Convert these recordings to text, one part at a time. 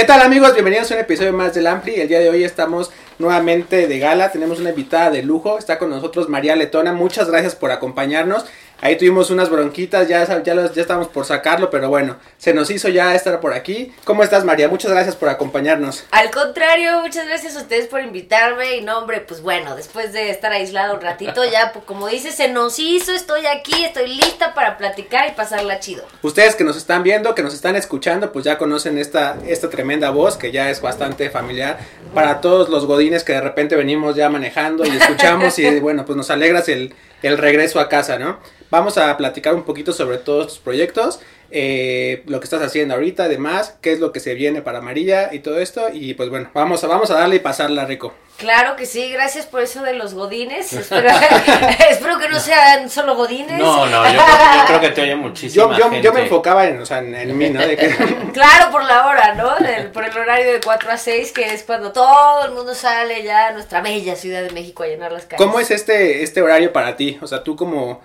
¿Qué tal amigos? Bienvenidos a un episodio más del Ampli. El día de hoy estamos nuevamente de gala. Tenemos una invitada de lujo. Está con nosotros María Letona. Muchas gracias por acompañarnos. Ahí tuvimos unas bronquitas, ya, ya, los, ya estamos por sacarlo, pero bueno, se nos hizo ya estar por aquí. ¿Cómo estás María? Muchas gracias por acompañarnos. Al contrario, muchas gracias a ustedes por invitarme. Y no, hombre, pues bueno, después de estar aislado un ratito, ya pues, como dice, se nos hizo, estoy aquí, estoy lista para platicar y pasarla chido. Ustedes que nos están viendo, que nos están escuchando, pues ya conocen esta, esta tremenda voz que ya es bastante familiar para todos los godines que de repente venimos ya manejando y escuchamos y bueno, pues nos alegras el, el regreso a casa, ¿no? Vamos a platicar un poquito sobre todos tus proyectos, eh, lo que estás haciendo ahorita, además, qué es lo que se viene para María y todo esto. Y pues bueno, vamos a, vamos a darle y pasarla rico. Claro que sí, gracias por eso de los godines. Espero, que no sean solo godines. No, no, yo creo, que te oye muchísimo. Yo, yo, me enfocaba en, o sea, en, mí, ¿no? claro, por la hora, ¿no? por el horario de 4 a 6, que es cuando todo el mundo sale ya a nuestra bella Ciudad de México a llenar las calles. ¿Cómo es este, este horario para ti? O sea, tú como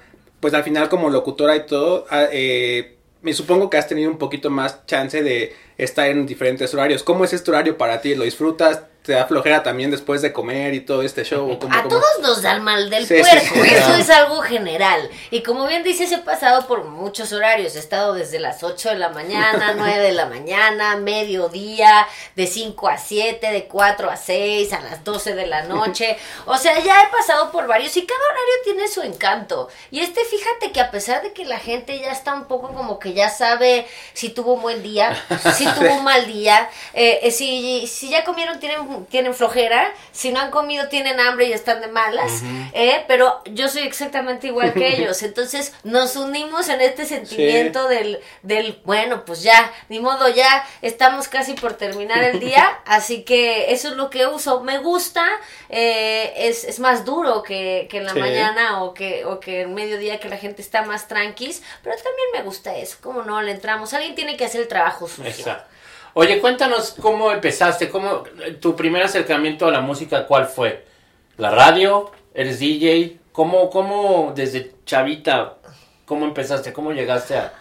pues al final como locutora y todo, ah, eh, me supongo que has tenido un poquito más chance de estar en diferentes horarios. ¿Cómo es este horario para ti? ¿Lo disfrutas? Te da flojera también después de comer y todo este show. a todos nos da el mal del puerco, eso es algo general. Y como bien dices, he pasado por muchos horarios. He estado desde las 8 de la mañana, 9 de la mañana, mediodía, de 5 a 7, de 4 a 6, a las 12 de la noche. O sea, ya he pasado por varios y cada horario tiene su encanto. Y este, fíjate que a pesar de que la gente ya está un poco como que ya sabe si tuvo un buen día, si tuvo un mal día, eh, eh, si, si ya comieron, tienen tienen flojera, si no han comido tienen hambre y están de malas, ¿eh? pero yo soy exactamente igual que ellos, entonces nos unimos en este sentimiento del, del, bueno, pues ya, ni modo, ya estamos casi por terminar el día, así que eso es lo que uso, me gusta, eh, es, es, más duro que, que en la mañana o que, o que en mediodía que la gente está más tranquis, pero también me gusta eso, como no le entramos, alguien tiene que hacer el trabajo sucio. Exacto. Oye, cuéntanos cómo empezaste, cómo tu primer acercamiento a la música, ¿cuál fue? ¿La radio? ¿Eres DJ? ¿Cómo, cómo desde chavita, cómo empezaste, cómo llegaste a,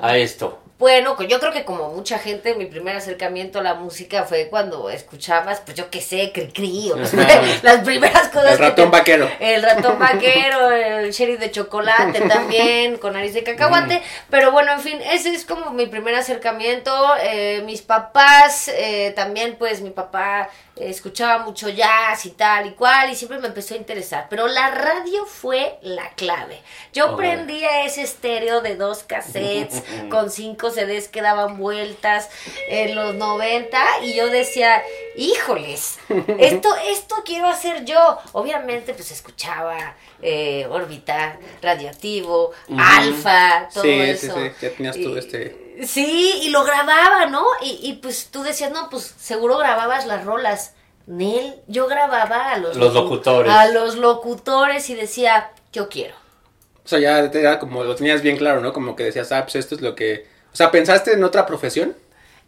a esto? Bueno, yo creo que como mucha gente, mi primer acercamiento a la música fue cuando escuchabas, pues yo qué sé, cri cri, o las primeras cosas. El ratón vaquero. El ratón vaquero, el sheriff de chocolate también, con nariz de cacahuate. Mm. Pero bueno, en fin, ese es como mi primer acercamiento. Eh, mis papás, eh, también pues mi papá escuchaba mucho jazz y tal y cual, y siempre me empezó a interesar. Pero la radio fue la clave. Yo prendía ese estéreo de dos cassettes con cinco CDs que daban vueltas en los 90 y yo decía, híjoles, esto, esto quiero hacer yo. Obviamente, pues escuchaba eh, órbita, radioactivo, alfa, todo eso. Sí, sí, ya tenías todo este Sí, y lo grababa, ¿no? Y, y pues tú decías, no, pues seguro grababas las rolas. Nel, yo grababa a los, los locutores. A los locutores y decía, yo quiero. O sea, ya era como lo tenías bien claro, ¿no? Como que decías, ah, pues esto es lo que... O sea, ¿pensaste en otra profesión?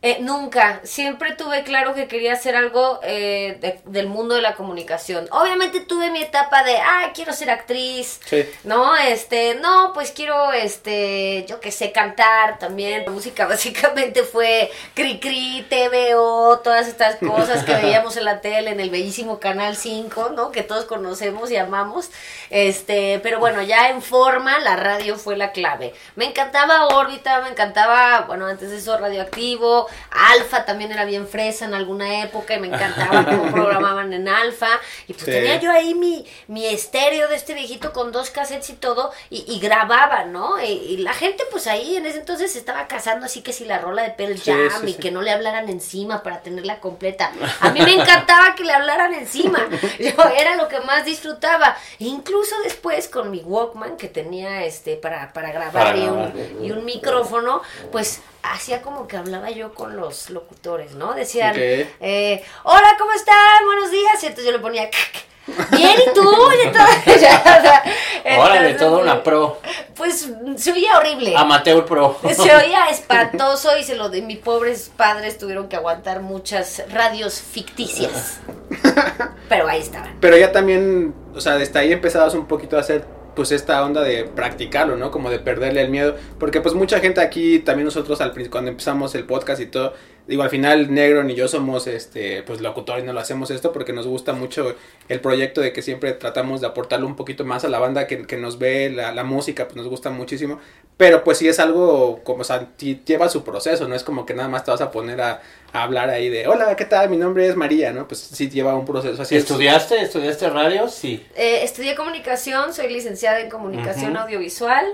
Eh, nunca, siempre tuve claro que quería hacer algo eh, del mundo de la comunicación. Obviamente tuve mi etapa de, ah, quiero ser actriz, ¿no? Este, no, pues quiero, este, yo que sé, cantar también. La música básicamente fue cri cri, TVO, todas estas cosas que veíamos en la tele, en el bellísimo Canal 5, ¿no? Que todos conocemos y amamos. Este, pero bueno, ya en forma, la radio fue la clave. Me encantaba órbita, me encantaba, bueno, antes de eso radioactivo Alfa también era bien fresa en alguna época y me encantaba cómo programaban en Alfa. Y pues tenía yo ahí mi, mi estéreo de este viejito con dos cassettes y todo y, grababa, ¿no? Y, la gente pues ahí en ese entonces estaba casando así que si la rola de Pearl Jam y que no le hablaran encima para tenerla completa. A mí me encantaba que le hablaran encima. Yo era lo que más disfrutaba. E incluso después con mi Walkman que tenía este para, para grabar y, un, y un micrófono, pues hacía como que hablaba yo con los locutores, ¿no? Decían, eh, hola, ¿cómo están? Buenos días. Y entonces yo le ponía, bien, ¿y tú? Y todo, Órale, toda una pro. Pues se oía horrible. Amateur pro. Se oía espantoso y se lo de mis pobres padres tuvieron que aguantar muchas radios ficticias. Pero ahí estaban. Pero ya también, o sea, desde ahí empezabas un poquito a hacer pues esta onda de practicarlo, ¿no? Como de perderle el miedo, porque pues mucha gente aquí, también nosotros al cuando empezamos el podcast y todo, digo, al final Negro ni yo somos este pues locutores, no lo hacemos esto porque nos gusta mucho el proyecto de que siempre tratamos de aportarle un poquito más a la banda que, que nos ve, la, la, música, pues nos gusta muchísimo, pero pues sí es algo como, o sea, lleva su proceso, no es como que nada más te vas a poner a, hablar ahí de, hola, ¿qué tal? Mi nombre es María, ¿no? Pues sí lleva un proceso así. ¿Estudiaste? ¿Estudiaste radio? Sí. Eh, estudié comunicación, soy licenciada en comunicación audiovisual,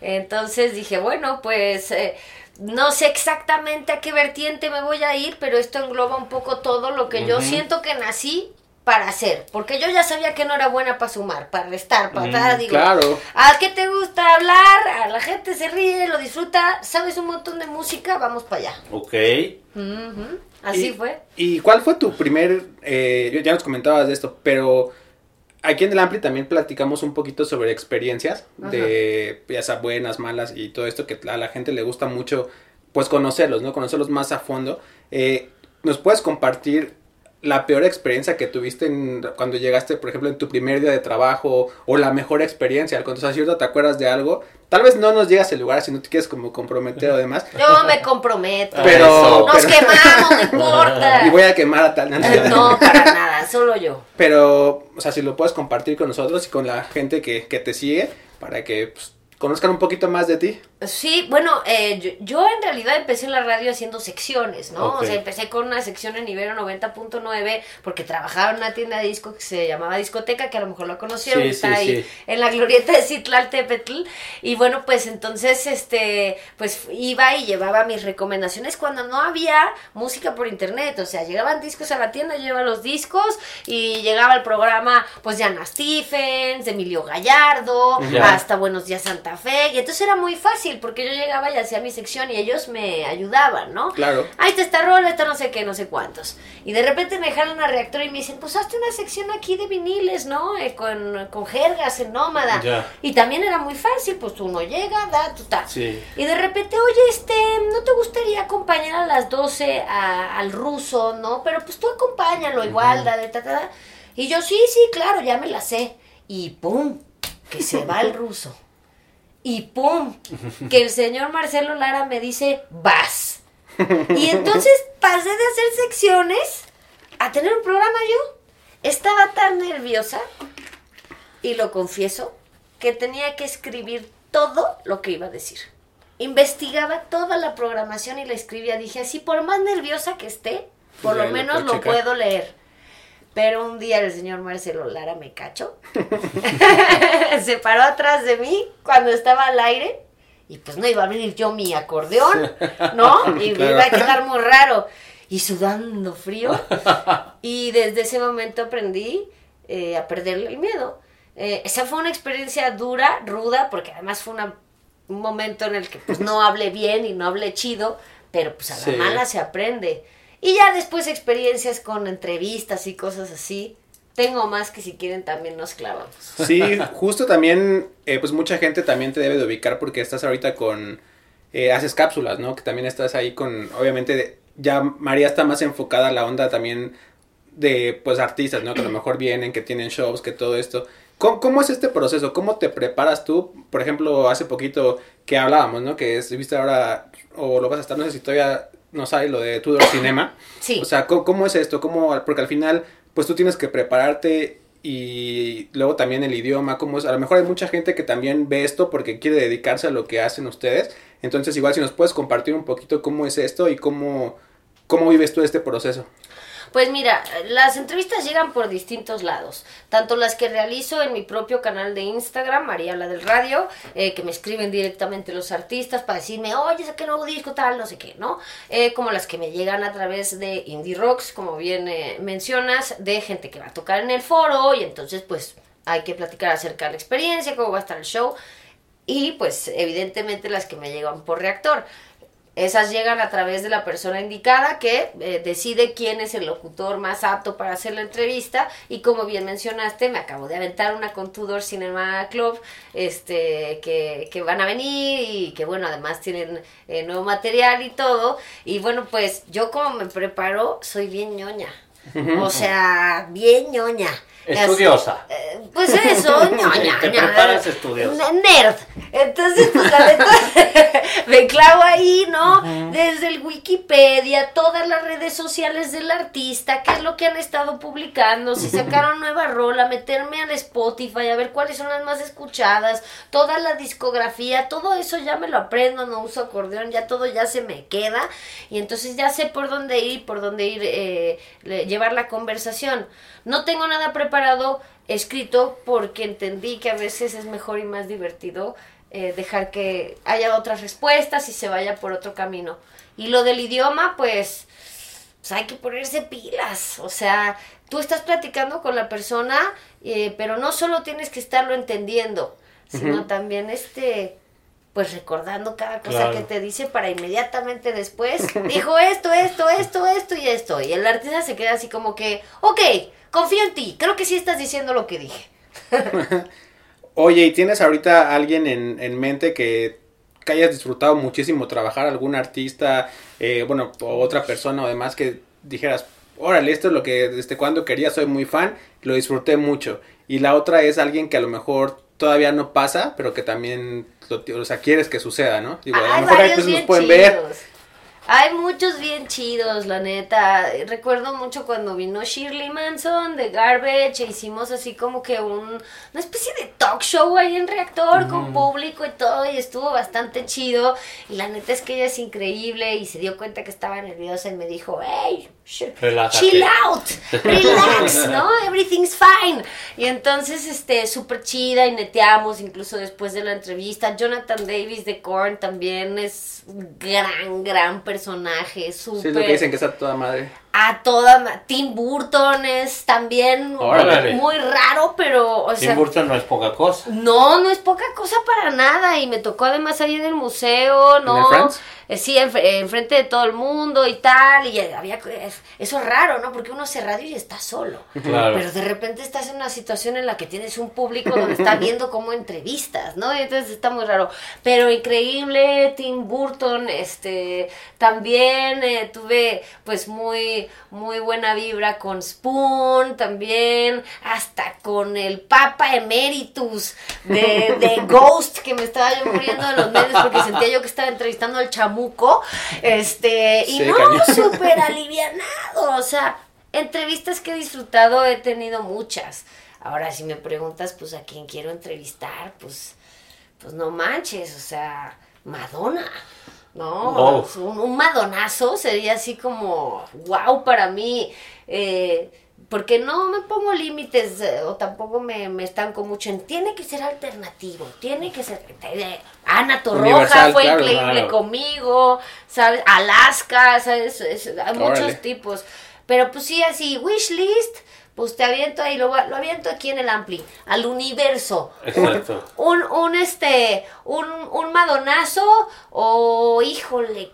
entonces dije, bueno, pues... Eh, no sé exactamente a qué vertiente me voy a ir, pero esto engloba un poco todo lo que yo siento que nací para hacer, porque yo ya sabía que no era buena para sumar, para restar, para mm, digo, claro. ¿a qué te gusta hablar? A la gente se ríe, lo disfruta, sabes un montón de música, vamos para allá. Ok. Así fue. ¿Y cuál fue tu primer, eh, ya nos comentabas de esto, pero aquí en el Ampli también platicamos un poquito sobre experiencias de ya sea buenas, malas y todo esto que a la gente le gusta mucho pues conocerlos, ¿no? Conocerlos más a fondo. Eh, ¿Nos puedes compartir la peor experiencia que tuviste cuando llegaste, por ejemplo, en tu primer día de trabajo o la mejor experiencia? Cuando estás cierto te acuerdas de algo, tal vez no nos llegas al lugar si no te quieres como comprometer o demás. Yo me comprometo. Pero, nos quemamos, no importa. Y voy a quemar a tal. No, para nada, solo yo. Pero, o sea, si lo puedes compartir con nosotros y con la gente que, que te sigue para que pues, conozcan un poquito más de ti. Sí, bueno, eh, yo, en realidad empecé en la radio haciendo secciones, ¿no? O sea, empecé con una sección en Ibero 90.9 porque trabajaba en una tienda de disco que se llamaba Discoteca, que a lo mejor lo conocieron, está ahí en la glorieta de Citlaltepetl. Y bueno, pues entonces, este, pues iba y llevaba mis recomendaciones cuando no había música por internet. O sea, llegaban discos a la tienda, llevaba los discos y llegaba el programa, pues de Ana Stephens, de Emilio Gallardo, hasta Buenos Días Santa Fe. Y entonces era muy fácil porque yo llegaba y hacía mi sección y ellos me ayudaban, ¿no? Claro. Ahí está esta rola, esta no sé qué, no sé cuántos. Y de repente me jalan a reactor y me dicen, pues hazte una sección aquí de viniles, ¿no? Eh, con, con jergas en nómada. Y también era muy fácil, pues uno llega, da, tu ta. Sí. Y de repente, oye, este, ¿no te gustaría acompañar a las 12 al ruso, no? Pero pues tú acompáñalo igual, da, ta, ta, Y yo, sí, sí, claro, ya me la sé. Y pum, que se va el ruso y ¡pum! Que el señor Marcelo Lara me dice, vas. Y entonces pasé de hacer secciones a tener un programa yo. Estaba tan nerviosa, y lo confieso, que tenía que escribir todo lo que iba a decir. Investigaba toda la programación y la escribía. Dije, así por más nerviosa que esté, por lo menos lo puedo leer. Pero un día el señor Marcelo Lara me cachó. se paró atrás de mí cuando estaba al aire. Y pues no iba a abrir yo mi acordeón, ¿no? Y me iba a quedar muy raro. Y sudando frío. Y desde ese momento aprendí eh, a perder el miedo. Eh, esa fue una experiencia dura, ruda, porque además fue un momento en el que pues no hablé bien y no hablé chido, pero pues a la mala se aprende. Y ya después experiencias con entrevistas y cosas así. Tengo más que si quieren también nos clavamos. Sí, justo también, eh, pues mucha gente también te debe de ubicar porque estás ahorita con, eh, haces cápsulas, ¿no? Que también estás ahí con, obviamente, ya María está más enfocada a la onda también de, pues, artistas, ¿no? Que a lo mejor vienen, que tienen shows, que todo esto. ¿Cómo, ¿Cómo, es este proceso? ¿Cómo te preparas tú? Por ejemplo, hace poquito que hablábamos, ¿no? Que estuviste ahora, o lo vas a estar, no sé si todavía no sabe lo de Tudor Cinema. Sí. O sea, ¿cómo, es esto? ¿Cómo, porque al final, pues tú tienes que prepararte y luego también el idioma, cómo es. A lo mejor hay mucha gente que también ve esto porque quiere dedicarse a lo que hacen ustedes. Entonces, igual si nos puedes compartir un poquito cómo es esto y cómo, cómo vives tú este proceso. Pues mira, las entrevistas llegan por distintos lados, tanto las que realizo en mi propio canal de Instagram, María la del Radio, eh, que me escriben directamente los artistas para decirme, oye, saqué nuevo disco, tal, no sé qué, ¿no? Eh, como las que me llegan a través de Indie Rocks, como bien eh, mencionas, de gente que va a tocar en el foro y entonces pues hay que platicar acerca de la experiencia, cómo va a estar el show y pues evidentemente las que me llegan por reactor. Esas llegan a través de la persona indicada que eh, decide quién es el locutor más apto para hacer la entrevista y como bien mencionaste, me acabo de aventar una con Tudor Cinema Club este, que, que van a venir y que bueno, además tienen eh, nuevo material y todo. Y bueno, pues yo como me preparo, soy bien ñoña. O sea, bien ñoña. Estudiosa. Eh, pues eso, ñoña. Te preparas estudiosa. Nerd. Entonces, pues la neta, me clavo ahí, ¿no? Desde el Wikipedia, todas las redes sociales del artista, qué es lo que han estado publicando, si sacaron nueva rola, meterme al Spotify, a ver cuáles son las más escuchadas, toda la discografía, todo eso ya me lo aprendo, no uso acordeón, ya todo ya se me queda y entonces ya sé por dónde ir, por dónde ir, eh, llevar la conversación. No tengo nada preparado escrito porque entendí que a veces es mejor y más divertido eh, dejar que haya otras respuestas y se vaya por otro camino. Y lo del idioma, pues, pues hay que ponerse pilas. O sea, tú estás platicando con la persona, eh, pero no solo tienes que estarlo entendiendo, sino también este pues recordando cada cosa que te dice para inmediatamente después, dijo esto, esto, esto, esto y esto. Y el artista se queda así como que, ok, confío en ti, creo que sí estás diciendo lo que dije. Oye, ¿y tienes ahorita alguien en, mente que, que, hayas disfrutado muchísimo trabajar, algún artista, eh, bueno, o otra persona o demás que dijeras, órale, esto es lo que desde cuando quería, soy muy fan, lo disfruté mucho. Y la otra es alguien que a lo mejor todavía no pasa, pero que también, o sea, quieres que suceda, ¿no? Digo, a lo mejor ahí nos pueden ver hay muchos bien chidos, la neta. Recuerdo mucho cuando vino Shirley Manson de Garbage e hicimos así como que un, una especie de talk show ahí en Reactor con público y todo y estuvo bastante chido. Y la neta es que ella es increíble y se dio cuenta que estaba nerviosa y me dijo, hey, chill out, relax, ¿no? Everything's fine. Y entonces, este, súper chida y neteamos incluso después de la entrevista. Jonathan Davis de Korn también es gran, gran personaje, súper. Sí, es lo que dicen que está toda madre. A toda Tim Burton es también muy raro, pero. O Tim Burton no es poca cosa. No, no es poca cosa para nada. Y me tocó además ahí en el museo, ¿no? ¿En eh, sí, enfrente de todo el mundo y tal, y había, eso es raro, ¿no? Porque uno hace radio y está solo, pero de repente estás en una situación en la que tienes un público donde está viendo como entrevistas, ¿no? Y entonces está muy raro, pero increíble, Tim Burton, este, también eh, tuve pues muy, muy buena vibra con Spoon, también, hasta con el Papa Emeritus de, de Ghost, que me estaba yo muriendo de los medios porque sentía yo que estaba entrevistando al chamu este, y no, súper alivianado, o sea, entrevistas que he disfrutado he tenido muchas. Ahora, si me preguntas, pues, a quién quiero entrevistar, pues, pues no manches, o sea, Madonna. No, un, un, madonazo sería así como wow para mí. Eh, porque no me pongo límites eh, o tampoco me, me, estanco mucho en tiene que ser alternativo, tiene que ser eh, Ana Torroja fue increíble conmigo, ¿sabes? Alaska, ¿sabes? hay muchos tipos. Pero pues sí, así, wish list, pues te aviento ahí, lo, lo aviento aquí en el ampli, al universo. Exacto. Un, un este, un, un madonazo, o híjole,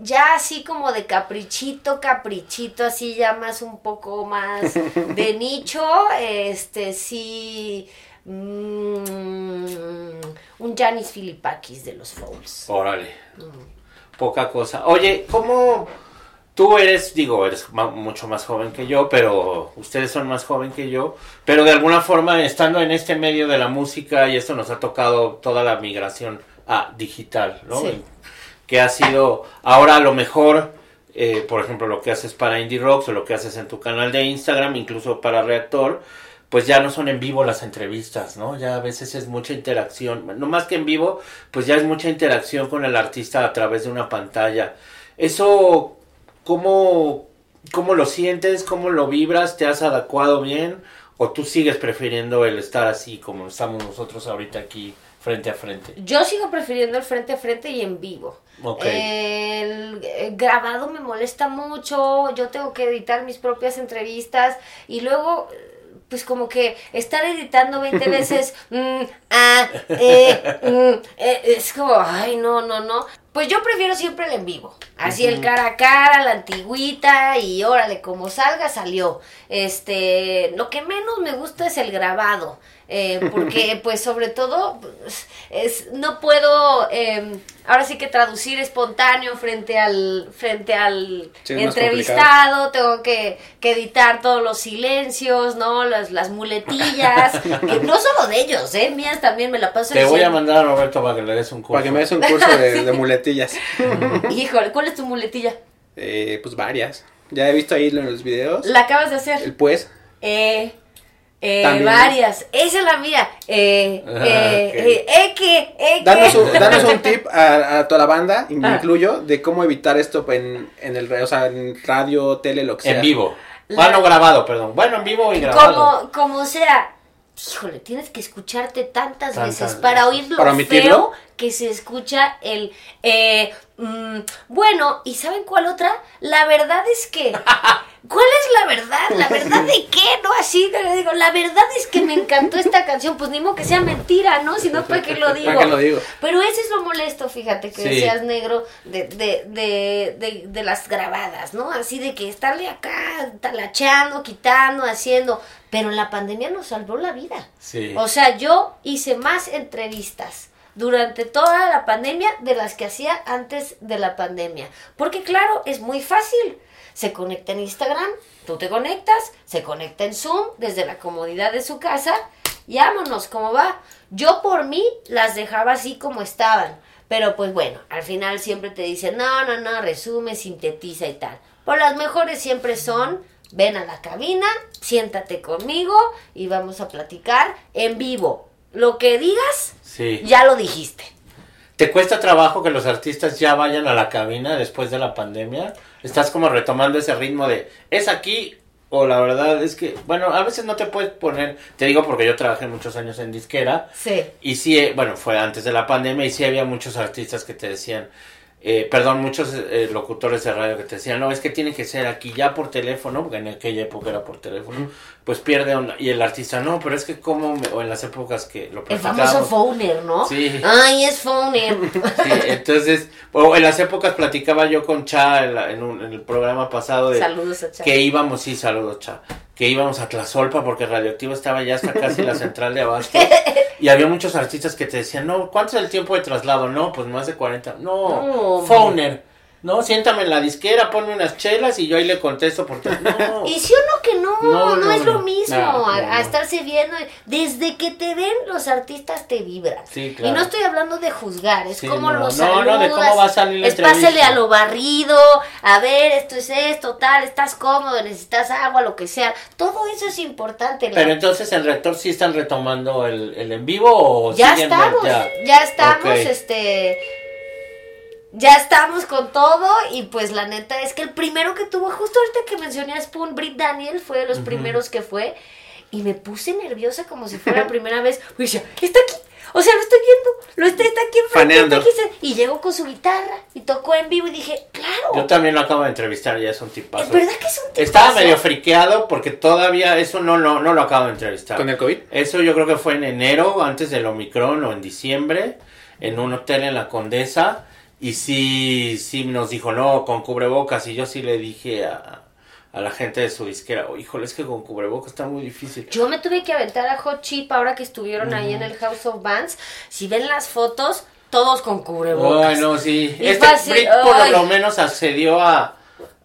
ya así como de caprichito, caprichito, así ya más un poco más de nicho, este sí, mm, un Janis Filipakis de los Fouls. Órale. Mm. Poca cosa. Oye, ¿cómo tú eres, digo, eres mucho más joven que yo, pero ustedes son más joven que yo, pero de alguna forma estando en este medio de la música y esto nos ha tocado toda la migración a digital, ¿no? que ha sido ahora a lo mejor, eh, por ejemplo, lo que haces para Indie Rocks o lo que haces en tu canal de Instagram, incluso para Reactor, pues ya no son en vivo las entrevistas, ¿no? Ya a veces es mucha interacción, no más que en vivo, pues ya es mucha interacción con el artista a través de una pantalla. Eso, ¿cómo, cómo lo sientes? ¿Cómo lo vibras? ¿Te has adecuado bien? ¿O tú sigues prefiriendo el estar así como estamos nosotros ahorita aquí frente a frente? Yo sigo prefiriendo el frente a frente y en vivo. El, grabado me molesta mucho, yo tengo que editar mis propias entrevistas y luego pues como que estar editando 20 veces, mm, ah, eh, mm, eh, es como, ay, no, no, no. Pues yo prefiero siempre el en vivo. Así el cara a cara, la antigüita y órale, como salga, salió. Este, lo que menos me gusta es el grabado. Eh, porque pues sobre todo es, no puedo em, ahora sí que traducir espontáneo frente al frente al entrevistado tengo que, editar todos los silencios no las, las muletillas no solo de ellos eh mías también me la paso te voy a mandar a Roberto para que le des un curso para que me des un curso de, muletillas. Híjole ¿cuál es tu muletilla? Eh, pues varias. Ya he visto ahí en los videos. La acabas de hacer el pues. Eh eh, varias. Esa es la mía. Eh, ah, eh, eh, que, eh, danos, un, danos, un, tip a, toda la banda, me ah. incluyo, de cómo evitar esto en, en el o sea, en radio, tele, lo que sea. En vivo. Bueno, grabado, perdón. Bueno, en vivo y grabado. Como, como sea. Híjole, tienes que escucharte tantas, veces para oír lo ¿Para feo que se escucha el... Eh, mm, bueno, ¿y saben cuál otra? La verdad es que... ¿Cuál es la verdad? ¿La verdad de qué? No, así le digo, la verdad es que me encantó esta canción, pues ni modo que sea mentira, ¿no? Si no, ¿para qué lo digo? lo digo? Pero ese es lo molesto, fíjate, que seas negro de, de, de, de, de las grabadas, ¿no? Así de que estarle acá talacheando, quitando, haciendo. Pero la pandemia nos salvó la vida. Sí. O sea, yo hice más entrevistas durante toda la pandemia de las que hacía antes de la pandemia. Porque claro, es muy fácil se conecta en Instagram, tú te conectas, se conecta en Zoom desde la comodidad de su casa y vámonos, ¿cómo va? Yo por mí las dejaba así como estaban, pero pues bueno, al final siempre te dicen, no, no, no, resume, sintetiza y tal. Pues las mejores siempre son, ven a la cabina, siéntate conmigo y vamos a platicar en vivo. Lo que digas, sí. ya lo dijiste. ¿Te cuesta trabajo que los artistas ya vayan a la cabina después de la pandemia? estás como retomando ese ritmo de, es aquí o la verdad es que, bueno, a veces no te puedes poner, te digo porque yo trabajé muchos años en disquera. Sí. Y sí, bueno, fue antes de la pandemia y sí había muchos artistas que te decían, eh, perdón, muchos eh, locutores de radio que te decían, no, es que tiene que ser aquí ya por teléfono, porque en aquella época era por teléfono, pues pierde onda. Y el artista, no, pero es que como, o en las épocas que lo El famoso phoner, ¿no? Sí. Ay, es phoner. Sí, entonces, o en las épocas platicaba yo con Cha en, un, en el programa pasado de... Saludos a Cha. Que íbamos, sí, saludos Cha que íbamos a Tlazolpa porque Radioactivo estaba ya hasta casi la central de Abasto. Y había muchos artistas que te decían, no, ¿cuánto es el tiempo de traslado? No, pues más de 40. No, no. No, siéntame en la disquera, ponme unas chelas y yo ahí le contesto porque no. Y si uno que no, no, es lo mismo a, estarse viendo. Desde que te ven, los artistas te vibran. Sí, claro. Y no estoy hablando de juzgar, es como los saludas. No, no, de cómo va a salir la Es pásale a lo barrido, a ver, esto es esto, tal, estás cómodo, necesitas agua, lo que sea. Todo eso es importante. Pero entonces el rector sí están retomando el, el en vivo o ya estamos, ya, ya estamos, este ya estamos con todo y pues la neta es que el primero que tuvo, justo ahorita que mencioné a Spoon, Britt Daniel fue de los primeros que fue y me puse nerviosa como si fuera la primera vez. Y decía, está aquí, o sea, lo estoy viendo, lo está, está aquí enfrente. Aquí, y llegó con su guitarra y tocó en vivo y dije, claro. Yo también lo acabo de entrevistar, ya es un tipazo. Es verdad que es un tipazo. Estaba medio friqueado porque todavía eso no, no, no lo acabo de entrevistar. ¿Con el COVID? Eso yo creo que fue en enero, antes del Omicron o en diciembre, en un hotel en la Condesa y sí, sí nos dijo, no, con cubrebocas. Y yo sí le dije a, a la gente de su disquera, oh, híjole, es que con cubrebocas está muy difícil. Yo me tuve que aventar a Hot Chip ahora que estuvieron ahí en el House of Bands. Si ven las fotos, todos con cubrebocas. Bueno, sí. este por lo menos accedió a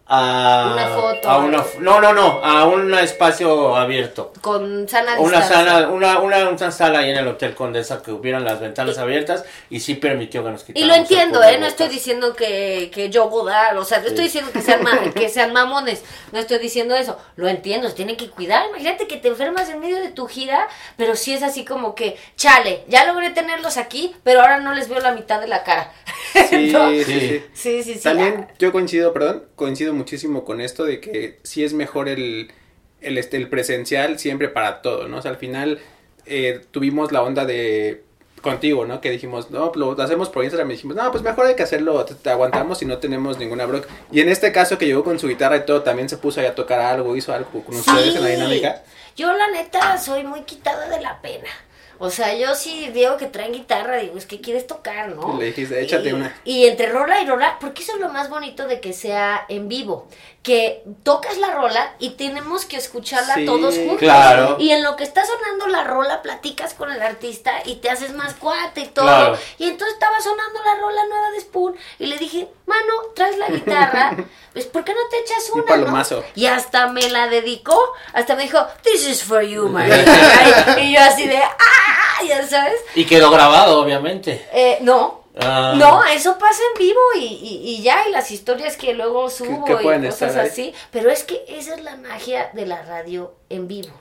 a una foto a una no no no a un espacio abierto. Con sana una sala una, una, una sala ahí en el hotel Condesa que hubieran las ventanas abiertas y sí permitió que nos quitáramos y lo entiendo eh no estoy diciendo que, que yo godar o sea no estoy diciendo que sean que sean mamones no estoy diciendo eso. Lo entiendo se tienen que cuidar. Imagínate que te enfermas en medio de tu gira pero sí es así como que chale ya logré tenerlos aquí pero ahora no les veo la mitad de la cara sí, sí, sí, sí sí. También yo coincido perdón coincido muchísimo con esto de que sí es mejor el, el, este, el presencial siempre para todo, ¿no? O sea, al final eh, tuvimos la onda de contigo, ¿no? Que dijimos, no, lo hacemos por Instagram y dijimos, no, pues mejor hay que hacerlo, te, aguantamos y no tenemos ninguna bronca. Y en este caso que llegó con su guitarra y todo, también se puso ahí a tocar algo, hizo algo con ustedes en la dinámica. Yo la neta soy muy quitada de la pena. O sea, yo sí digo que traen guitarra, digo, es que quieres tocar, ¿no? Le dijiste, échate una. Y entre rola y rola, porque eso es lo más bonito de que sea en vivo, que tocas la rola y tenemos que escucharla todos juntos. Claro. Y en lo que está sonando la rola, platicas con el artista y te haces más cuate y todo. Y entonces estaba sonando la rola nueva de Spoon y le dije, mano, traes la guitarra, pues ¿por qué no te echas una? Un palomazo. Y hasta me la dedicó, hasta me dijo, this is for you, man. y yo así de, ¡ah! Ya sabes. Y quedó grabado, obviamente. Eh, no, Ah. No, eso pasa en vivo y, ya, y las historias que luego subo y cosas así. Pero es que esa es la magia de la radio en vivo.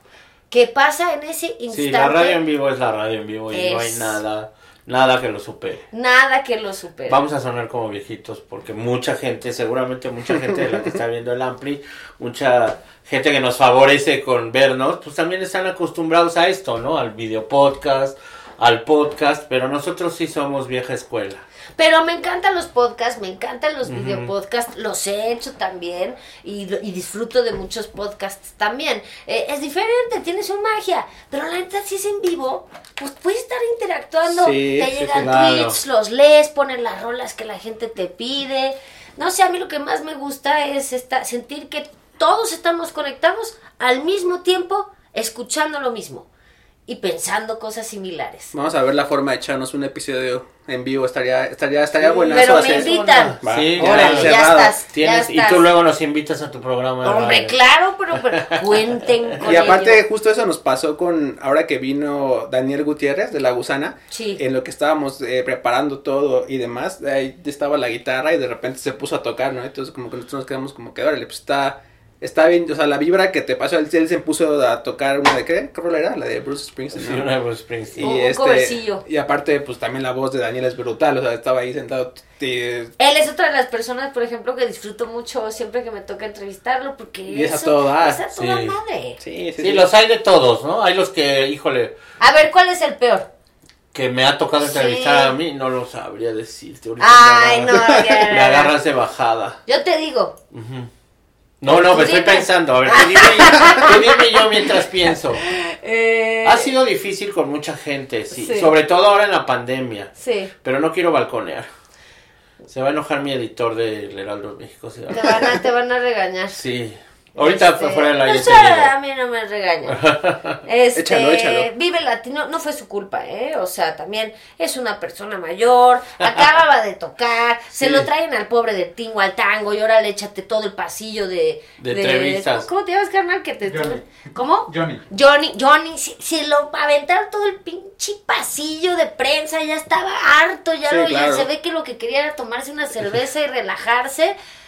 Que pasa en ese instante. Sí, la radio en vivo es la radio en vivo y no hay nada, nada que lo supere. Nada que lo supere. Vamos a sonar como viejitos porque mucha gente, seguramente mucha gente de la que está viendo el Ampli, mucha gente que nos favorece con vernos, pues también están acostumbrados a esto, ¿no? Al video podcast al podcast, pero nosotros sí somos vieja escuela. Pero me encantan los podcasts, me encantan los videopodcasts, los he hecho también y, disfruto de muchos podcasts también. Eh, es diferente, tiene su magia, pero la neta si es en vivo, pues puedes estar interactuando, te llegan tweets, los lees, ponen las rolas que la gente te pide. No sé, a mí lo que más me gusta es esta, sentir que todos estamos conectados al mismo tiempo, escuchando lo mismo y pensando cosas similares. Vamos a ver la forma de echarnos un episodio en vivo, estaría estaría estaría bueno Pero me invitan. Sí, ya, estás, Y tú luego nos invitas a tu programa. Hombre, claro, pero, cuenten con Y aparte justo eso nos pasó con ahora que vino Daniel Gutiérrez de La Gusana, sí. en lo que estábamos eh, preparando todo y demás, ahí estaba la guitarra y de repente se puso a tocar, ¿no? Entonces como que nosotros nos quedamos como que, órale, pues está Está bien, o sea, la vibra que te pasó, él, él se puso a tocar una de qué, ¿qué rola era? La de Bruce Springsteen. Sí, una de Bruce Springsteen. Y, este, y aparte, pues también la voz de Daniel es brutal, o sea, estaba ahí sentado. Él es otra de las personas, por ejemplo, que disfruto mucho siempre que me toca entrevistarlo, porque y es a todo Es a toda sí. madre. Sí, sí, sí, los hay de todos, ¿no? Hay los que, híjole. A ver, ¿cuál es el peor? que me ha tocado entrevistar a mí, no lo sabría decirte. Ay, no, me agarras de bajada. Yo te digo. No, no, me estoy pensando. A ver, ¿qué dime, yo mientras pienso? Eh, ha sido difícil con mucha gente, sí. Sobre todo ahora en la pandemia. Sí. Pero no quiero balconear. Se va a enojar mi editor del Heraldo México. Te van, a, te van a regañar. Sí. Ahorita este, fuera del aire. a mí no me regaña. Este, échalo, échalo. Vive Latino, no fue su culpa, ¿eh? O sea, también es una persona mayor, acababa de tocar, se lo traen al pobre de Tingo al tango y ahora le échate todo el pasillo de. De, entrevistas. ¿cómo, te llamas, carnal? Que te, ¿Cómo? Johnny. Johnny, Johnny, se, lo aventaron todo el pinche pasillo de prensa, ya estaba harto, ya lo se ve que lo que quería era tomarse una cerveza y relajarse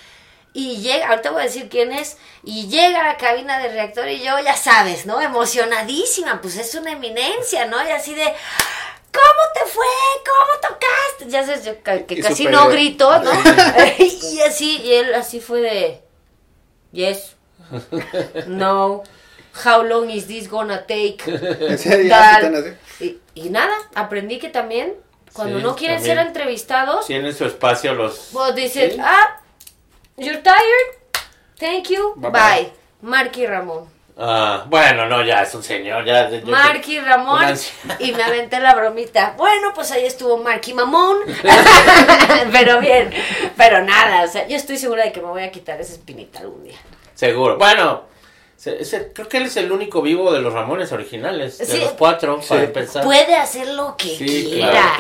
y llega, ahorita voy a decir quién es, y llega a la cabina del reactor y yo, ya sabes, ¿no? Emocionadísima, pues es una eminencia, ¿no? Y así de, ¿cómo te fue? ¿Cómo tocaste? Ya sabes, yo que, casi no grito, ¿no? y así, y él así fue de, yes, no, how long is this gonna take? y, y nada, aprendí que también, cuando no quieren ser entrevistados, tienen su espacio los... Pues dicen, ah You're tired? Thank you. Bye. Marky Ramón. Ah, bueno, no, ya es un señor. Ya, Marky Ramón. Y me aventé la bromita. Bueno, pues ahí estuvo Marky Mamón. pero bien. Pero nada, o sea, yo estoy segura de que me voy a quitar esa espinita algún día. Seguro. Bueno, creo que él es el único vivo de los Ramones originales, de los cuatro, para empezar. Puede hacer lo que quiera.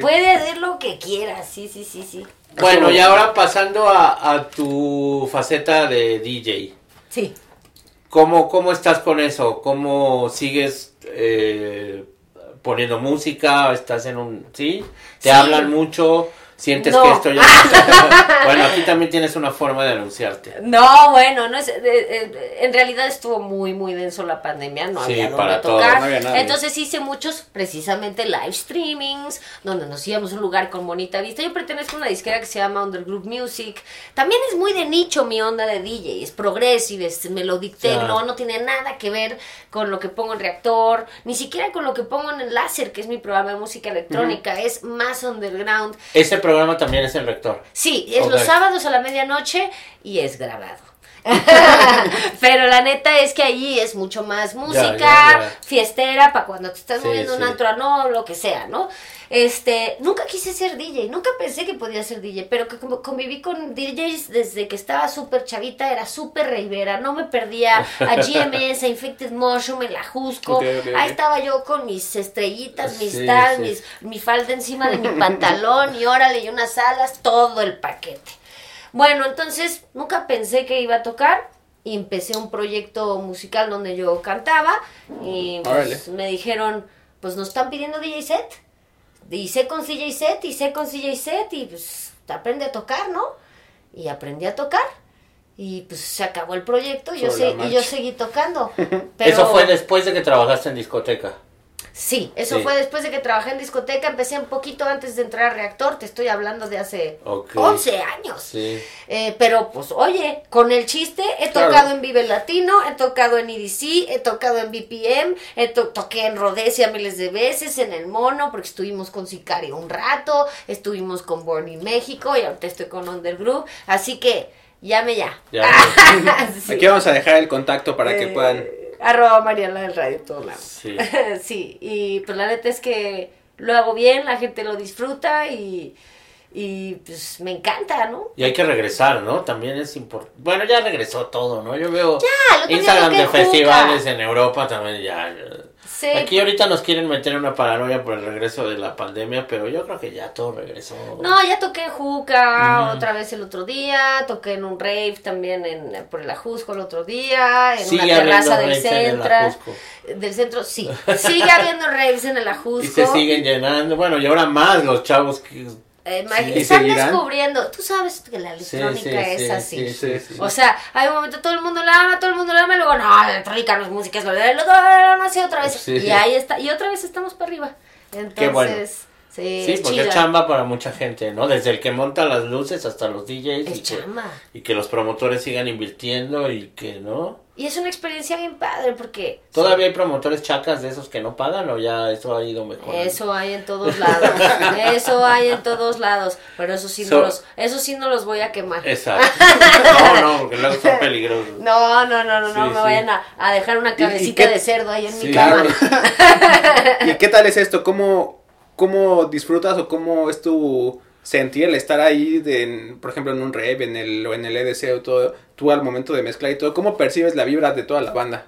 Puede hacer lo que quiera, sí, sí, sí, sí. Bueno, y ahora pasando a, tu faceta de DJ. Sí. ¿Cómo, cómo estás con eso? ¿Cómo sigues eh, poniendo música? ¿Estás en un... ¿Sí? ¿Te hablan mucho? Sientes que esto ya bueno aquí también tienes una forma de anunciarte. No bueno no es en realidad estuvo muy muy denso la pandemia no había donde tocar. entonces hice muchos precisamente live streamings donde nos íbamos a un lugar con bonita vista. Yo pertenezco a una disquera que se llama Undergroup Music. También es muy de nicho mi onda de DJ es progressive es melodic techno no tiene nada que ver con lo que pongo en reactor ni siquiera con lo que pongo en el láser que es mi programa de música electrónica es más underground. Ese programa también es el rector. Sí, es los sábados a la medianoche y es grabado. Pero la neta es que allí es mucho más música, fiestera, para cuando te estás moviendo un antro, no, lo que sea, ¿no? Este, nunca quise ser DJ, nunca pensé que podía ser DJ, pero que conviví con DJs desde que estaba súper chavita, era súper reivera, no me perdía a GMS, a Infected Motion, el Ajusco, ahí estaba yo con mis estrellitas, mis tal, mis, mi falda encima de mi pantalón y órale, y unas alas, todo el paquete. Bueno, entonces nunca pensé que iba a tocar y empecé un proyecto musical donde yo cantaba y pues, me dijeron, pues nos están pidiendo DJ set y sé con CJ set y sé con CJ set y pues aprende a tocar, ¿no? Y aprendí a tocar y pues se acabó el proyecto y yo, y yo seguí tocando. Eso fue después de que trabajaste en discoteca. Sí, eso fue después de que trabajé en discoteca, empecé un poquito antes de entrar a reactor, te estoy hablando de hace 11 años. Sí. Eh, pero pues oye, con el chiste he tocado en Vive Latino, he tocado en EDC, he tocado en BPM, he toqué en Rhodesia miles de veces, en El Mono, porque estuvimos con Sicario un rato, estuvimos con Born México y ahorita estoy con Undergroove, así que llame ya. Aquí vamos a dejar el contacto para que eh, puedan Arroba Mariana del Radio, todo lado. Sí. sí, y pues la neta es que lo hago bien, la gente lo disfruta y, y pues me encanta, ¿no? Y hay que regresar, ¿no? También es importante. Bueno, ya regresó todo, ¿no? Yo veo Instagram de festivales en Europa también ya. Aquí ahorita nos quieren meter en una paranoia por el regreso de la pandemia, pero yo creo que ya todo regresó. No, ya toqué en Juca otra vez el otro día, toqué en un rave también en, por el Ajusco el otro día, en una terraza del centro. Del centro, sí. Sigue habiendo raves en el Ajusco. Y se siguen llenando. Bueno, y ahora más los chavos que eh, están descubriendo, tú sabes que la electrónica es así. o sea, hay un momento todo el mundo la ama, todo el mundo la ama, y luego, no, la electrónica no es música, es lo de no, no, otra vez. y ahí está, y otra vez estamos para arriba. Entonces, Sí, porque es chamba para mucha gente, ¿no? Desde el que monta las luces hasta los DJs. y chamba. Que, y que los promotores sigan invirtiendo y que, ¿no? Y es una experiencia bien padre porque... ¿Todavía hay promotores chacas de esos que no pagan o ya eso ha ido mejor? Eso hay en todos lados. eso hay en todos lados. Pero eso sí, no los, eso sí no los voy a quemar. Exacto. No, no, porque luego son peligrosos. No, no, no, no, no me vayan a, dejar una cabecita de cerdo ahí en mi cama. ¿Y qué tal es esto? ¿Cómo, cómo disfrutas o cómo es tu sentir el estar ahí, de, por ejemplo, en un rave, en el, o en el EDC o todo, tú al momento de mezclar y todo, ¿cómo percibes la vibra de toda la banda?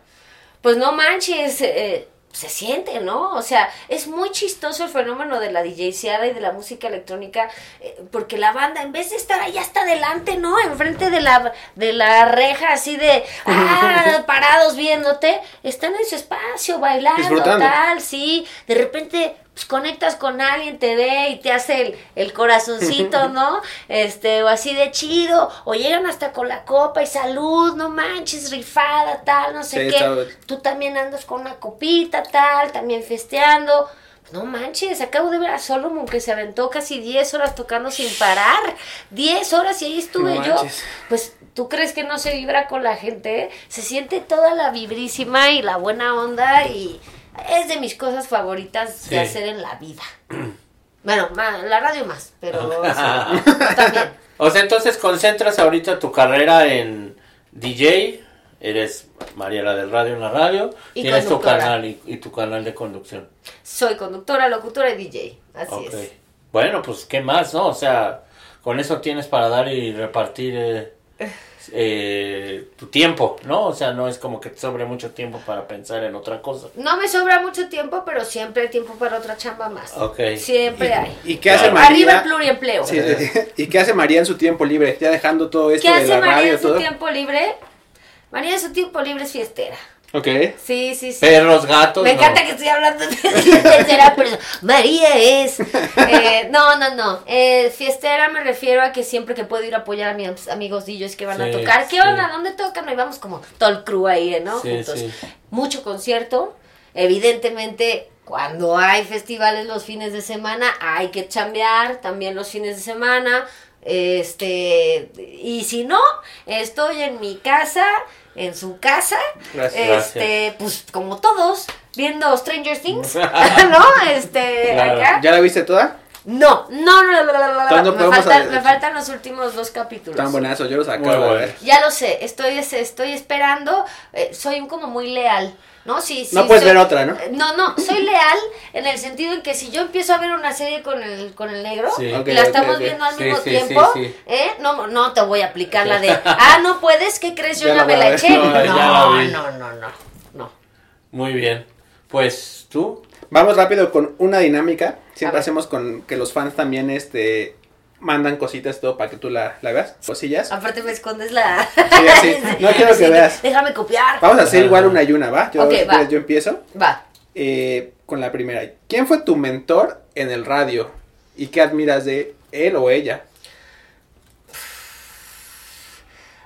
Pues no manches, eh, se siente, ¿no? O sea, es muy chistoso el fenómeno de la DJseada y de la música electrónica, eh, porque la banda, en vez de estar ahí hasta adelante, ¿no? Enfrente de la, de la reja, así de, ah, parados viéndote, están en su espacio, bailando, tal, sí. De repente pues, conectas con alguien, te ve y te hace el, corazoncito, ¿no? Este, o así de chido, o llegan hasta con la copa y salud, no manches, rifada, tal, no sé qué. Tú también andas con una copita, tal, también festeando. No manches, acabo de ver a Solomon que se aventó casi 10 horas tocando sin parar. 10 horas y ahí estuve yo. Pues, ¿tú crees que no se vibra con la gente? Se siente toda la vibrísima y la buena onda y es de mis cosas favoritas de hacer en la vida. Bueno, la radio más, pero también. O sea, entonces concentras ahorita tu carrera en DJ, eres Mariela del Radio en la radio, y tienes tu canal y, tu canal de conducción. Soy conductora, locutora y DJ, así es. Bueno, pues qué más, ¿no? O sea, con eso tienes para dar y repartir eh, eh, tu tiempo, ¿no? O sea, no es como que te sobre mucho tiempo para pensar en otra cosa. No me sobra mucho tiempo, pero siempre hay tiempo para otra chamba más. Ok. Siempre hay. ¿Y qué hace María? Arriba el pluriempleo. ¿Y qué hace María en su tiempo libre? Ya dejando todo esto de la radio. ¿Qué hace María en su tiempo libre? María en su tiempo libre es fiestera. Ok. Sí, sí, sí. Perros, gatos. Me encanta que estoy hablando de tercera persona. María es. Eh, no, no, no. Eh, fiestera me refiero a que siempre que puedo ir a apoyar a mis amigos DJs que van a tocar. ¿Qué onda? ¿Dónde tocan? Y vamos como todo el crew ahí, ¿no? Juntos. Mucho concierto. Evidentemente, cuando hay festivales los fines de semana, hay que chambear también los fines de semana. Este, y si no, estoy en mi casa en su casa, este, pues como todos, viendo Stranger Things, ¿no? Este, ¿Ya la viste toda? No, no, no, no, no, no, me, faltan, me faltan los últimos dos capítulos. Están buenazos, yo los acabo de ver. Ya lo sé, estoy, estoy esperando, eh, soy como muy leal. ¿No? Sí, sí, no puedes ver otra, ¿no? No, no, soy leal en el sentido en que si yo empiezo a ver una serie con el, con el negro y la estamos viendo al mismo tiempo, ¿eh? No, no te voy a aplicar la de, ah, no puedes, ¿qué crees? Yo ya, me la eché. No, no, no, no, no, Muy bien. Pues, ¿tú? Vamos rápido con una dinámica. Siempre hacemos con que los fans también este mandan cositas todo para que tú la, la veas, cosillas. Aparte me escondes la... Sí, No quiero que veas. Déjame copiar. Vamos a hacer igual una y una, ¿va? Yo, va. yo empiezo. Va. Eh, con la primera. ¿Quién fue tu mentor en el radio? ¿Y qué admiras de él o ella?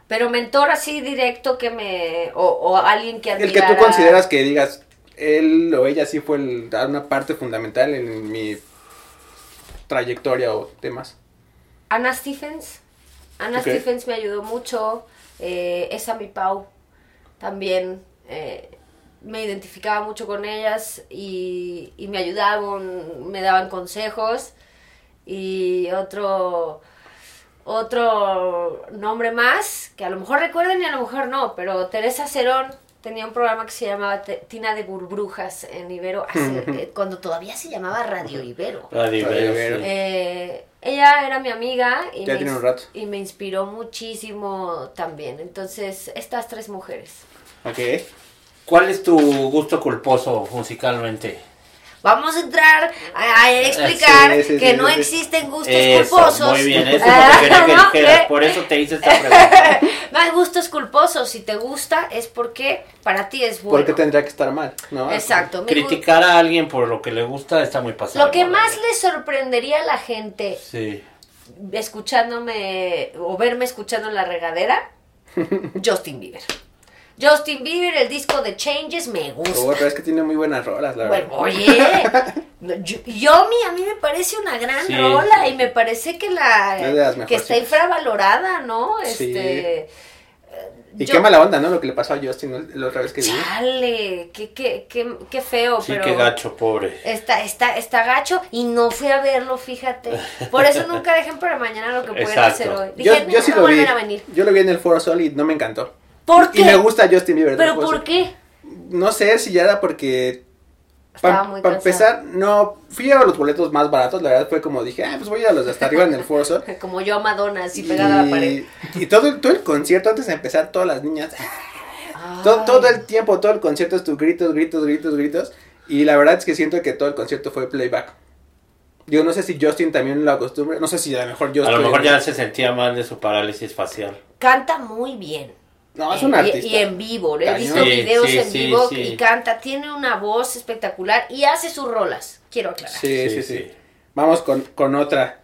Pero mentor así directo que me... O, o alguien que admirara... El que tú consideras que digas, él o ella sí fue una parte fundamental en mi trayectoria o temas. Ana Stephens. Ana Stephens me ayudó mucho. Eh, esa mi Pau también eh, me identificaba mucho con ellas y, y, me ayudaban, me daban consejos. Y otro, otro nombre más, que a lo mejor recuerden y a lo mejor no, pero Teresa Cerón tenía un programa que se llamaba Tina de Burbrujas en Ibero, eh, cuando todavía se llamaba Radio Ibero. Radio Ibero. Eh, ella era mi amiga y, me, un rato. y me inspiró muchísimo también. Entonces, estas tres mujeres. Ok. ¿Cuál es tu gusto culposo musicalmente? Vamos a entrar a, explicar que no existen gustos culposos. Muy bien, eso que por eso te hice esta pregunta. no hay gustos culposos, si te gusta es porque para ti es bueno. Porque tendría que estar mal, ¿no? Exacto. Criticar a alguien por lo que le gusta está muy pasado. Lo que más le sorprendería a la gente escuchándome o verme escuchando en la regadera, Justin Bieber. Justin Bieber, el disco de Changes, me gusta. Oh, pero es que tiene muy buenas rolas, la verdad. oye, Yomi a mí me parece una gran rola y me parece que la que está infravalorada, ¿no? Este y qué mala onda, ¿no? Lo que le pasó a Justin la otra vez que vi. Chale, qué, qué, qué, qué feo, sí, qué gacho, pobre. Está, está, está gacho y no fui a verlo, fíjate. Por eso nunca dejen para mañana lo que pueden hacer hoy. Dije, yo, sí lo vi. Yo lo vi en el Foro Sol y no me encantó. ¿Por qué? Y me gusta Justin Bieber. ¿Pero por qué? No sé si ya era porque... Para empezar, no, fui a los boletos más baratos, la verdad fue como dije, ah, pues voy a ir a los de hasta arriba en el Foro como yo a Madonna, así pegada a la pared. Y todo, todo el concierto, antes de empezar, todas las niñas, todo, todo, el tiempo, todo el concierto es tu gritos, gritos, gritos, gritos. Y la verdad es que siento que todo el concierto fue playback. Yo no sé si Justin también lo acostumbra, no sé si a lo mejor Justin... A lo mejor ya se sentía mal de su parálisis facial. Canta muy bien. No, es un artista. Y, en vivo, le he visto videos en vivo y canta, tiene una voz espectacular y hace sus rolas, quiero aclarar. Sí, sí, sí. Vamos con, otra.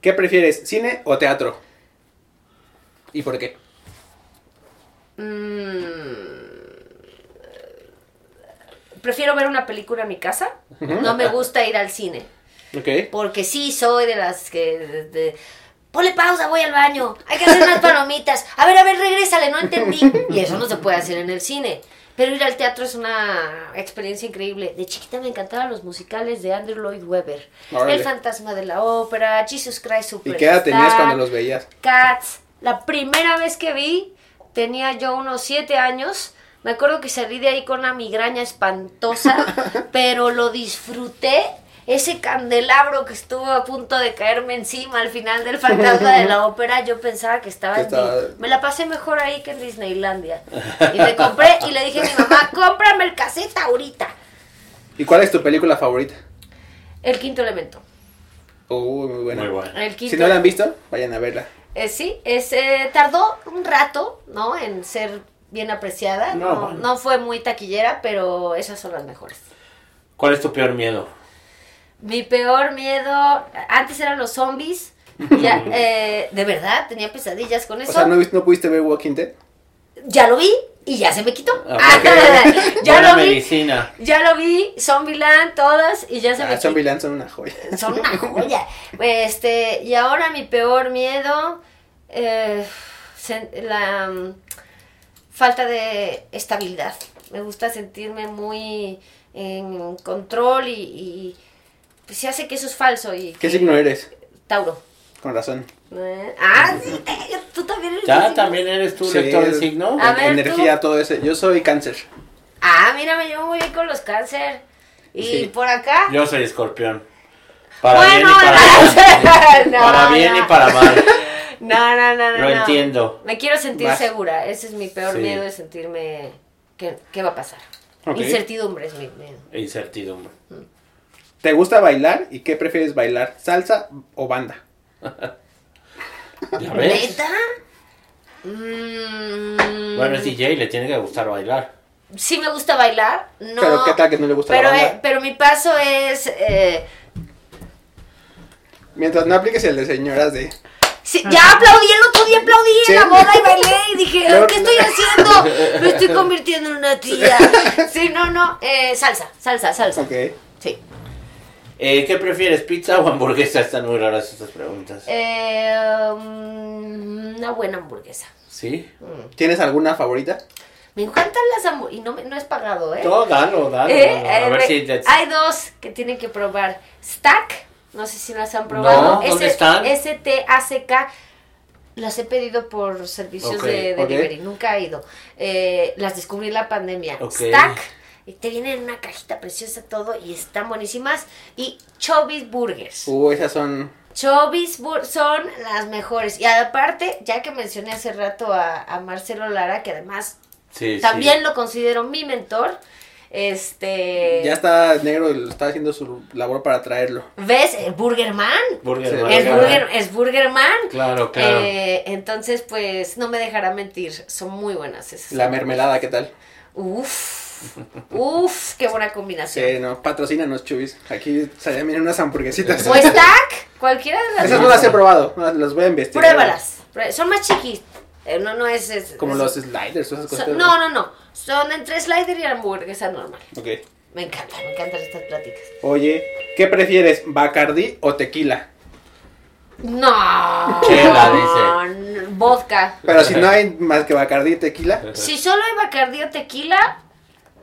¿Qué prefieres, cine o teatro? ¿Y por qué? Mm, prefiero ver una película en mi casa. No me gusta ir al cine. Okay. Porque sí soy de las que ponle pausa, voy al baño, hay que hacer unas palomitas, a ver, a ver, regrésale, no entendí. Y eso no se puede hacer en el cine. Pero ir al teatro es una experiencia increíble. De chiquita me encantaban los musicales de Andrew Lloyd Webber. El fantasma de la ópera, Jesus Christ Superstar. ¿Y qué edad tenías cuando los veías? Cats. La primera vez que vi, tenía yo unos siete años. Me acuerdo que salí de ahí con una migraña espantosa, pero lo disfruté ese candelabro que estuvo a punto de caerme encima al final del fantasma de la ópera, yo pensaba que estaba, en Me la pasé mejor ahí que en Disneylandia. Y me compré y le dije a mi mamá, cómprame el cassette ahorita. ¿Y cuál es tu película favorita? El quinto elemento. Uh, muy buena. Muy buena. si no la han visto, vayan a verla. Eh, sí, es, eh, tardó un rato, ¿no? En ser bien apreciada. No, no fue muy taquillera, pero esas son las mejores. ¿Cuál es tu peor miedo? Mi peor miedo, antes eran los zombies. Ya, eh, de verdad, tenía pesadillas con eso. O sea, ¿no, ¿no pudiste ver Walking Dead? Ya lo vi y ya se me quitó. Ah, ya lo vi. Medicina. Ya lo vi, Zombieland, todas, y ya se ah, me quitó. Zombieland son una joya. Son una joya. Este, y ahora mi peor miedo, eh, la mm, falta de estabilidad. Me gusta sentirme muy en control y pues se hace que eso es falso y... ¿Qué signo eres? Tauro. Con razón. Eh, ah, sí, eh, tú también eres ¿Ya también eres tú Sí, lector de signo? A ver, Energía, todo ese. Yo soy cáncer. Ah, mira, me llevo muy bien con los cáncer. Y Sí. por acá... Yo soy escorpión. Para bueno, bien y para mal. no, para bien no. y para mal. No, no, no, no. Lo no. entiendo. Me quiero sentir Vas. segura. Ese es mi peor Sí. miedo, de sentirme... ¿Qué, qué va a pasar? Ok. Incertidumbre es mi miedo. Incertidumbre. ¿Te gusta bailar? ¿Y qué prefieres bailar? ¿Salsa o banda? ¿Ya ves? ¿Neta? Mm, Bueno, es DJ, le tiene que gustar bailar. Sí me gusta bailar. No, Pero ¿qué tal que no le gusta pero, banda? eh, pero mi paso es... eh, Mientras no apliques el de señoras de... sí, ya aplaudí el otro día, aplaudí Sí. en la boda y bailé y dije, ¿qué estoy haciendo? Me estoy convirtiendo en una tía. Sí, no, no, eh, salsa, salsa, salsa. Ok. Eh, ¿Qué prefieres, pizza o hamburguesa? Están muy raras estas preguntas. Eh, mm, una buena hamburguesa. ¿Sí? ¿Tienes alguna favorita? Me encantan las hamburguesas y no, me- no es pagado, ¿eh? No, dalo, dalo. Eh. A eh, ver me- si... te- Hay dos que tienen que probar. Stack, no sé si las han probado. No, ¿dónde S- están? S-T-A-C-K. Las he pedido por servicios de delivery, nunca he ido. Eh, las descubrí en la pandemia. Stack, y te viene en una cajita preciosa todo y están buenísimas. Y Chubby's Burgers. Uh, esas son... Bur- son las mejores. Y aparte, ya que mencioné hace rato a, a Marcelo Lara, que además Sí, también sí. lo considero mi mentor. Este. Ya está negro está haciendo su labor para traerlo. ¿Ves? El Burgerman. Burger, Sí. Es, burger, es Burgerman. Claro, claro. Eh, entonces, pues, no me dejará mentir. Son muy buenas esas. La mermelada, ¿qué tal? Uf. Uf, qué buena combinación. Sí, no, patrocínanos, chubis. Aquí salían vienen unas hamburguesitas. O stack, cualquiera de las Esas no las he probado, no, las voy a investigar. Pruébalas. Son más chiquitas. Eh, no, no es. es- Como es- los sliders, esas cosas. son- no, no, no. Son entre slider y hamburguesa normal. Ok. Me encanta, me encantan estas pláticas. Oye, ¿qué prefieres, Bacardí o tequila? No. Chela, dice. dice. Vodka. Pero si no hay más que Bacardí y tequila, Si solo hay Bacardí o tequila,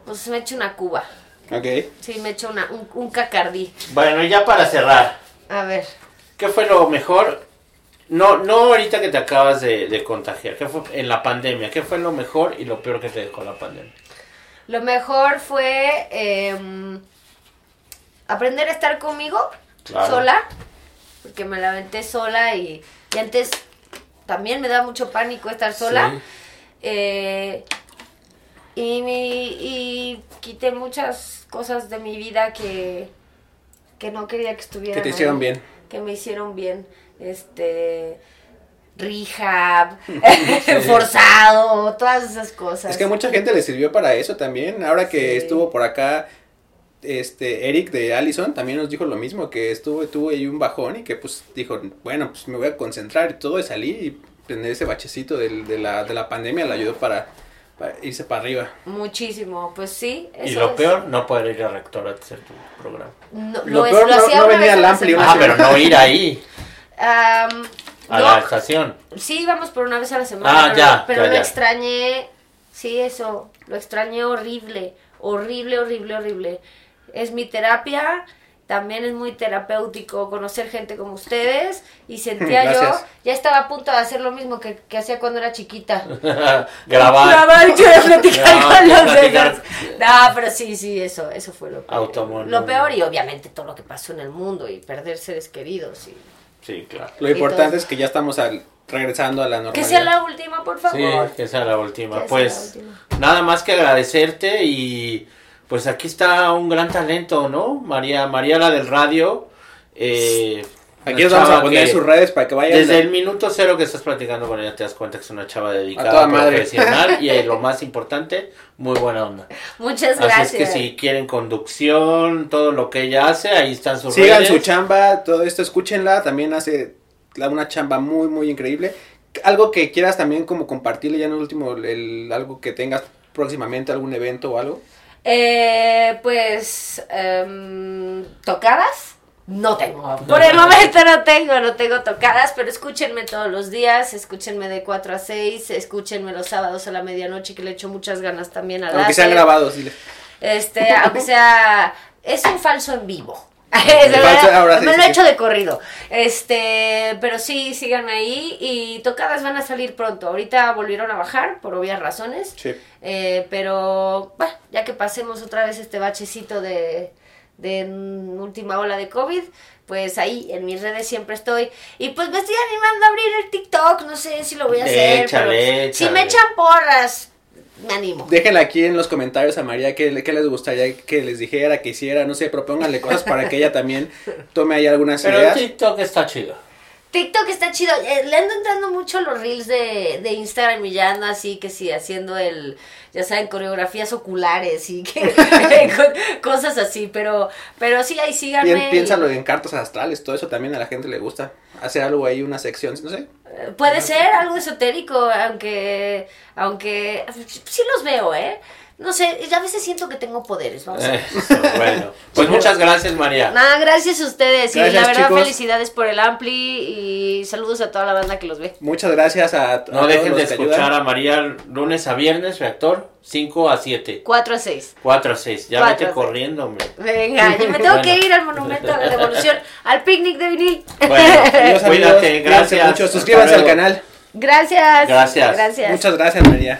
pues me echo una cuba. ok. Sí, me echo una, un, un cacardí. Bueno, y ya para cerrar, A ver. ¿qué fue lo mejor? No, no ahorita que te acabas de, de contagiar, ¿qué fue en la pandemia? ¿Qué fue lo mejor y lo peor que te dejó la pandemia? Lo mejor fue em, aprender a estar conmigo Claro. sola. Porque me la aventé sola y, y antes también me da mucho pánico estar sola. Sí. Eh, y, mi- y quité muchas cosas de mi vida que, que no quería que estuvieran. Que te hicieron ahí, bien. Que me hicieron bien. Este. Rehab, forzado, todas esas cosas. Es que a mucha gente le sirvió para eso también. Ahora que Sí. estuvo por acá, este, Eric de Allison también nos dijo lo mismo, que estuvo, tuvo ahí un bajón y que pues dijo, bueno, pues me voy a concentrar y todo y salir y tener ese bachecito del- de, la, de la pandemia le ayudó para, para irse para arriba. Muchísimo, pues sí. Y lo es- peor, no poder ir a rector a hacer tu programa. No, Lo lo, es- peor lo no- a al Ampli. Ah, pero no ir ahí, Am, a no, la estación. sí, íbamos por una vez a la semana. Ah, pero, ya, Pero ya, lo ya. extrañé. Sí, eso. Lo extrañé horrible. Horrible, horrible, horrible. Es mi terapia. También es muy terapéutico conocer gente como ustedes. Y sentía yo. Ya estaba a punto de hacer lo mismo que, que hacía cuando era chiquita. Grabar. Grabar y platicar No, con los demás. No, pero sí, sí, eso, eso fue lo peor. Automóvil. Lo peor y obviamente todo lo que pasó en el mundo y perder seres queridos. Y... Sí, claro. Lo importante Entonces- es que ya estamos al- regresando a la Que normalidad. sea la última, por Sí, favor. que sea la última. Que sea Pues la última. nada más que agradecerte y pues aquí está un gran talento, ¿no? María, María la del radio. Eh, Aquí les vamos a poner que sus redes para que vayan. Desde el minuto cero que estás platicando con ella te das cuenta que es una chava A dedicada, toda madre. profesional y eh, lo más importante, muy buena onda. Muchas Así gracias. es que si quieren conducción, todo lo que ella hace, ahí están sus Sigan redes. su chamba, todo esto, escúchenla, también hace una chamba muy, muy increíble. Algo que quieras también como compartirle ya en el último, el, algo que tengas próximamente, algún evento o algo. Eh, pues, em, ¿tocadas? No tengo. Por el momento no tengo, no tengo tocadas, pero escúchenme todos los días, escúchenme de 4 a 6, escúchenme los sábados a la medianoche, que le echo muchas ganas también a Aunque sean grabados, dile. Este, aunque sea, es un falso en vivo. me lo he hecho de corrido. Este, pero sí, sigan ahí y tocadas van a salir pronto. Ahorita volvieron a bajar por obvias razones. Sí. Eh, pero, bueno, ya que pasemos otra vez este bachecito de, de última ola de COVID, pues ahí en mis redes siempre estoy. Y pues me estoy animando a abrir el TikTok, no sé si lo voy a hacer. pero Si me echan porras, me animo. Déjenle aquí en los comentarios a María qué, les gustaría que les dijera, que hiciera, no sé, propónganle cosas para que ella también tome ahí algunas Pero ideas. Pero TikTok está chido. TikTok está chido. Eh, le ando entrando mucho los reels de, de Instagram y ya ando así que sí, haciendo el, ya saben, coreografías oculares y que, cosas así. Pero, pero sí, ahí síganme. piénsalo en cartas astrales, todo eso también a la gente le gusta. Hacer algo ahí, una sección, no sé. Eh, puede ser algo esotérico, aunque, aunque sí los veo, ¿eh? No sé, a veces siento que tengo poderes, vamos a ver. bueno, pues muchas gracias María. Nada, gracias a ustedes y la verdad felicidades por el Ampli y saludos a toda la banda que los ve. Muchas gracias a, No dejen de escuchar a María lunes a viernes, reactor, 5 a 7. 4 a 6. 4 a 6, ya vete corriendo, hombre. Venga, yo me tengo que ir al Monumento de la Revolución, al picnic de vinil. Bueno, cuídate, gracias. Mucho. Suscríbanse al canal. Gracias. Gracias. Gracias. Muchas gracias, María.